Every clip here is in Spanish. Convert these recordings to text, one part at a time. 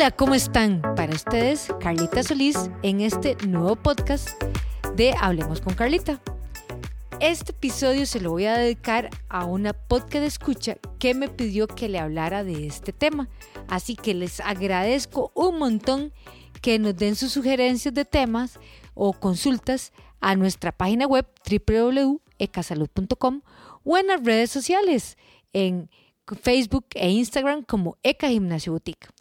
Hola, ¿cómo están? Para ustedes, Carlita Solís en este nuevo podcast de Hablemos con Carlita. Este episodio se lo voy a dedicar a una podcast de escucha que me pidió que le hablara de este tema. Así que les agradezco un montón que nos den sus sugerencias de temas o consultas a nuestra página web www.ecasalud.com o en las redes sociales en Facebook e Instagram como Eca Gimnasio Boutique.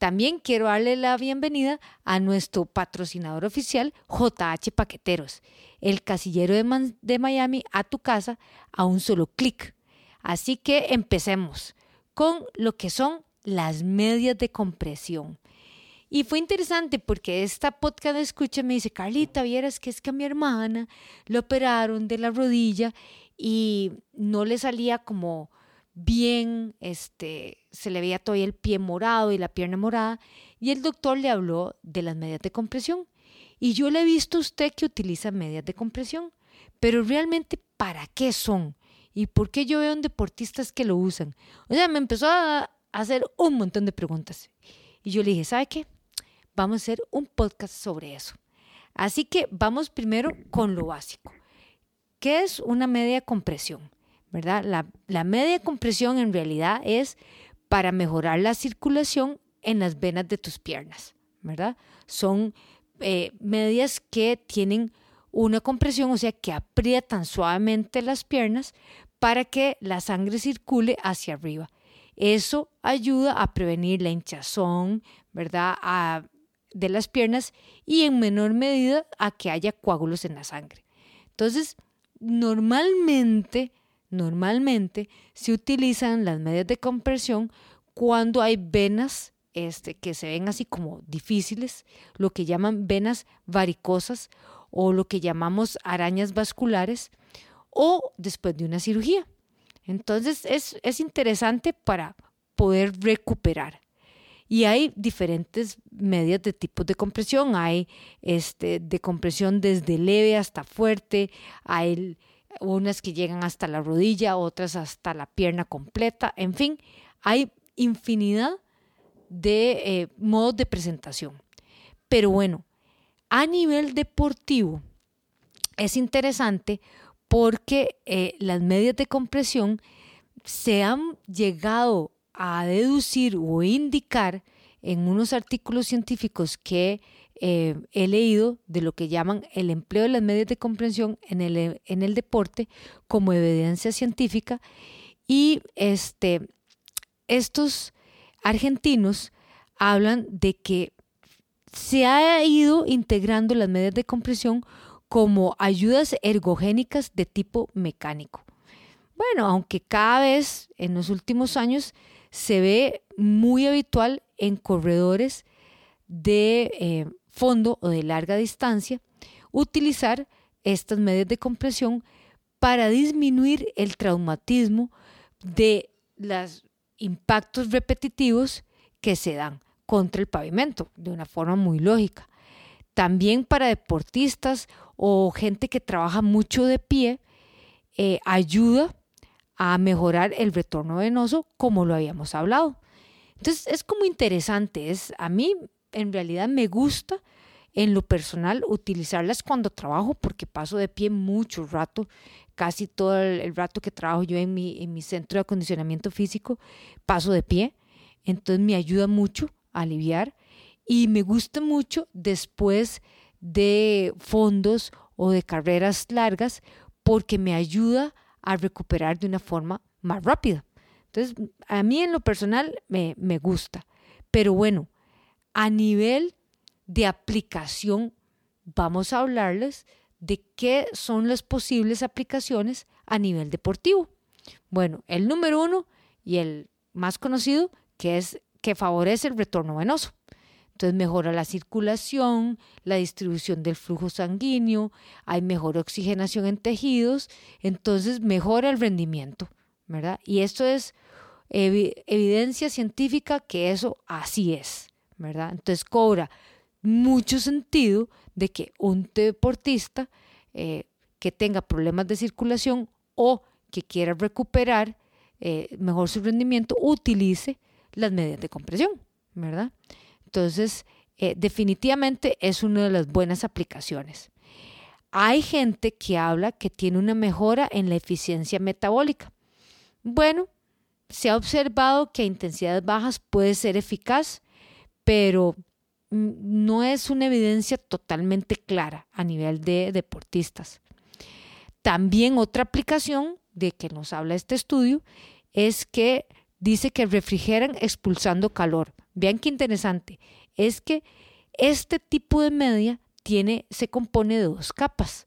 También quiero darle la bienvenida a nuestro patrocinador oficial, JH Paqueteros, el casillero de, Miami a tu casa a un solo clic. Así que empecemos con lo que son las medias de compresión. Y fue interesante porque esta podcast escucha me dice, Carlita, vieras que es que a mi hermana le operaron de la rodilla y no le salía como bien, este, se le veía todavía el pie morado y la pierna morada, y el doctor le habló de las medias de compresión. Y yo le he visto a usted que utiliza medias de compresión, pero realmente ¿para qué son? ¿Y por qué yo veo en deportistas que lo usan? O sea, me empezó a hacer un montón de preguntas. Y yo le dije, ¿sabe qué? Vamos a hacer un podcast sobre eso. Así que vamos primero con lo básico. ¿Qué es una media compresión? ¿Verdad? La, la media compresión en realidad es para mejorar la circulación en las venas de tus piernas, ¿verdad? Son eh, medias que tienen una compresión, o sea, que aprietan suavemente las piernas para que la sangre circule hacia arriba. Eso ayuda a prevenir la hinchazón, ¿verdad? de las piernas y en menor medida a que haya coágulos en la sangre. Entonces, normalmente Normalmente se utilizan las medias de compresión cuando hay venas este, que se ven así como difíciles, lo que llaman venas varicosas o lo que llamamos arañas vasculares o después de una cirugía. Entonces es, es interesante para poder recuperar. Y hay diferentes medias de tipos de compresión. Hay este, de compresión desde leve hasta fuerte. Hay unas que llegan hasta la rodilla, otras hasta la pierna completa, en fin, hay infinidad de eh, modos de presentación. Pero bueno, a nivel deportivo es interesante porque eh, las medias de compresión se han llegado a deducir o indicar en unos artículos científicos que eh, he leído de lo que llaman el empleo de las medias de comprensión en el, en el deporte como evidencia científica y este, estos argentinos hablan de que se ha ido integrando las medias de compresión como ayudas ergogénicas de tipo mecánico. Bueno, aunque cada vez en los últimos años se ve muy habitual en corredores de eh, fondo o de larga distancia, utilizar estas medias de compresión para disminuir el traumatismo de los impactos repetitivos que se dan contra el pavimento de una forma muy lógica. También para deportistas o gente que trabaja mucho de pie, eh, ayuda a mejorar el retorno venoso como lo habíamos hablado. Entonces es como interesante, es, a mí en realidad me gusta en lo personal utilizarlas cuando trabajo porque paso de pie mucho rato, casi todo el, rato que trabajo yo en mi, en mi centro de acondicionamiento físico, paso de pie, entonces me ayuda mucho a aliviar y me gusta mucho después de fondos o de carreras largas porque me ayuda a recuperar de una forma más rápida. Entonces, a mí en lo personal me, me gusta. Pero bueno, a nivel de aplicación, vamos a hablarles de qué son las posibles aplicaciones a nivel deportivo. Bueno, el número uno y el más conocido, que es que favorece el retorno venoso. Entonces mejora la circulación, la distribución del flujo sanguíneo, hay mejor oxigenación en tejidos, entonces mejora el rendimiento, ¿verdad? Y esto es evidencia científica que eso así es. ¿verdad? Entonces cobra mucho sentido de que un deportista eh, que tenga problemas de circulación o que quiera recuperar eh, mejor su rendimiento utilice las medidas de compresión, ¿verdad? Entonces, eh, definitivamente es una de las buenas aplicaciones. Hay gente que habla que tiene una mejora en la eficiencia metabólica. Bueno, se ha observado que a intensidades bajas puede ser eficaz, pero no es una evidencia totalmente clara a nivel de deportistas. También otra aplicación de que nos habla este estudio es que dice que refrigeran expulsando calor. Vean qué interesante. Es que este tipo de media tiene, se compone de dos capas.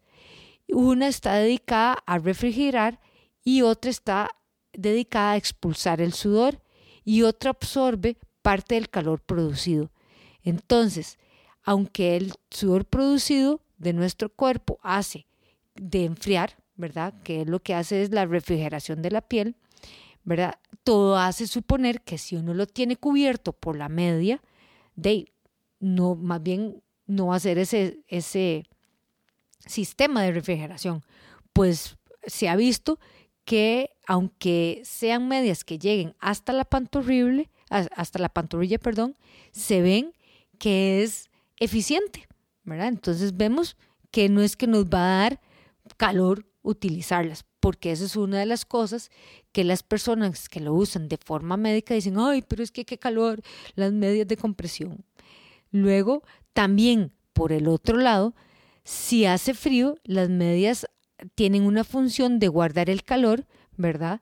Una está dedicada a refrigerar y otra está dedicada a expulsar el sudor y otra absorbe parte del calor producido. Entonces, aunque el sudor producido de nuestro cuerpo hace de enfriar, ¿verdad? Que es lo que hace es la refrigeración de la piel, ¿verdad? Todo hace suponer que si uno lo tiene cubierto por la media, de no, más bien no va a ser ese, ese sistema de refrigeración. Pues se ha visto que aunque sean medias que lleguen hasta la pantorrilla, hasta la pantorrilla, perdón, se ven que es eficiente, ¿verdad? Entonces vemos que no es que nos va a dar calor utilizarlas, porque eso es una de las cosas que las personas que lo usan de forma médica dicen, ay, pero es que qué calor, las medias de compresión. Luego, también por el otro lado, si hace frío, las medias tienen una función de guardar el calor, ¿verdad?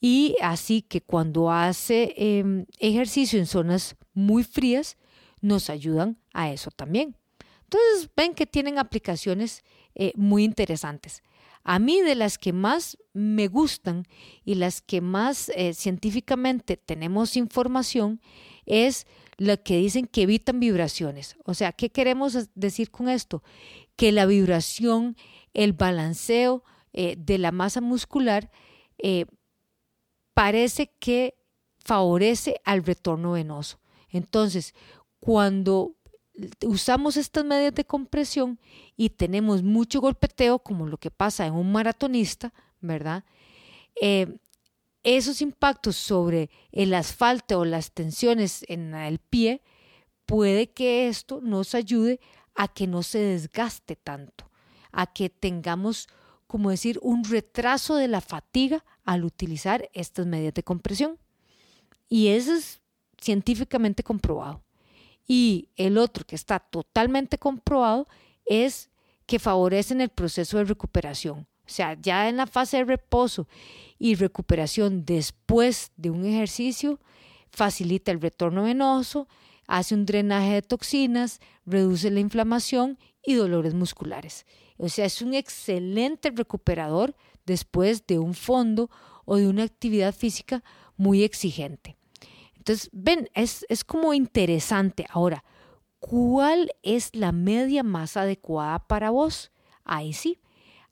Y así que cuando hace em, ejercicio en zonas muy frías, nos ayudan a eso también. Entonces ven que tienen aplicaciones eh, muy interesantes. A mí de las que más me gustan y las que más eh, científicamente tenemos información es la que dicen que evitan vibraciones. O sea, ¿qué queremos decir con esto? Que la vibración, el balanceo eh, de la masa muscular parece que favorece al retorno venoso. Entonces, cuando usamos estas medias de compresión y tenemos mucho golpeteo, como lo que pasa en un maratonista, ¿verdad? Eh, esos impactos sobre el asfalto o las tensiones en el pie, puede que esto nos ayude a que no se desgaste tanto, a que tengamos, como decir, un retraso de la fatiga al utilizar estas medias de compresión. Y eso es científicamente comprobado. Y el otro que está totalmente comprobado es que favorecen el proceso de recuperación. O sea, ya en la fase de reposo y recuperación después de un ejercicio, facilita el retorno venoso, hace un drenaje de toxinas, reduce la inflamación y dolores musculares. O sea, es un excelente recuperador después de un fondo o de una actividad física muy exigente. Entonces, ven, es, es como interesante. Ahora, ¿cuál es la media más adecuada para vos? Ahí sí,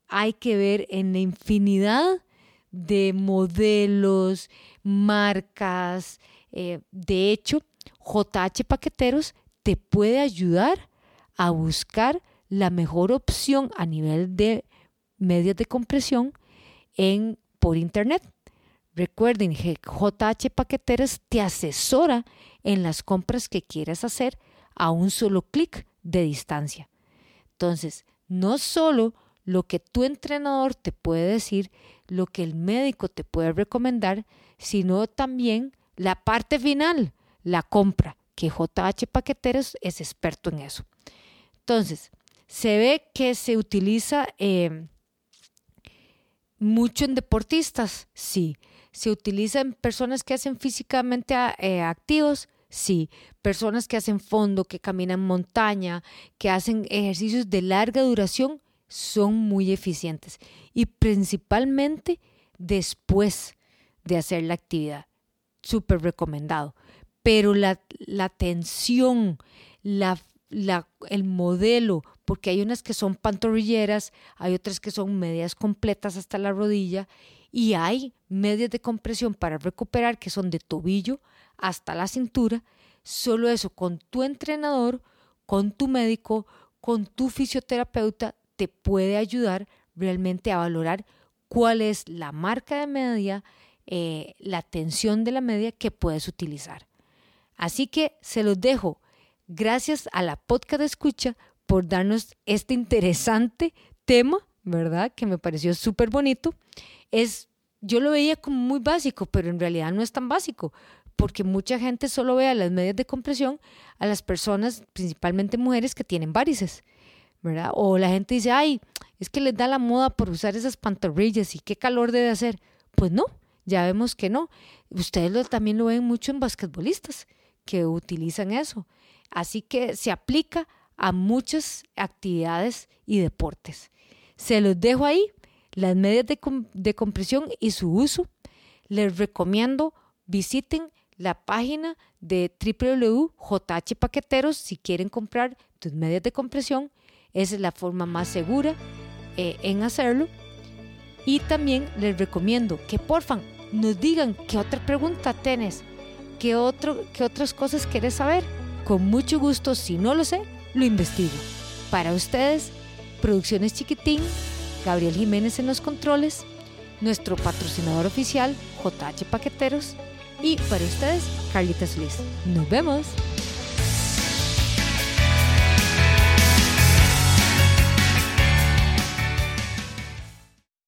hay que ver en la infinidad de modelos, marcas. Eh, de hecho, JH Paqueteros te puede ayudar a buscar la mejor opción a nivel de medios de compresión en, por internet. Recuerden JH Paqueteros te asesora en las compras que quieres hacer a un solo clic de distancia. Entonces, no solo lo que tu entrenador te puede decir, lo que el médico te puede recomendar, sino también la parte final, la compra, que JH Paqueteros es experto en eso. Entonces, se ve que se utiliza eh, mucho en deportistas, sí. ¿Se utiliza en personas que hacen físicamente eh, activos? Sí. Personas que hacen fondo, que caminan montaña, que hacen ejercicios de larga duración, son muy eficientes. Y principalmente después de hacer la actividad. Súper recomendado. Pero la, la tensión, la, la, el modelo, porque hay unas que son pantorrilleras, hay otras que son medias completas hasta la rodilla y hay medias de compresión para recuperar que son de tobillo hasta la cintura. Solo eso con tu entrenador, con tu médico, con tu fisioterapeuta te puede ayudar realmente a valorar cuál es la marca de media, eh, la tensión de la media que puedes utilizar. Así que se los dejo Gracias a la podcast escucha por darnos este interesante tema, ¿verdad? Que me pareció súper bonito. Es, yo lo veía como muy básico, pero en realidad no es tan básico, porque mucha gente solo ve a las medias de compresión a las personas, principalmente mujeres, que tienen varices, ¿verdad? O la gente dice, ay, es que les da la moda por usar esas pantorrillas y qué calor debe hacer. Pues no, ya vemos que no. Ustedes también lo ven mucho en basquetbolistas que utilizan eso. Así que se aplica a muchas actividades y deportes. Se los dejo ahí, las medias de, de compresión y su uso. Les recomiendo visiten la página de www.jh Paqueteros si quieren comprar tus medias de compresión. Esa es la forma más segura eh, en hacerlo. Y también les recomiendo que porfa nos digan qué otra pregunta tienes, qué, otro, qué otras cosas quieres saber. Con mucho gusto, si no lo sé, lo investigo. Para ustedes, Producciones Chiquitín, Gabriel Jiménez en los controles, nuestro patrocinador oficial, JH Paqueteros, y para ustedes, Carlita Solís. Nos vemos.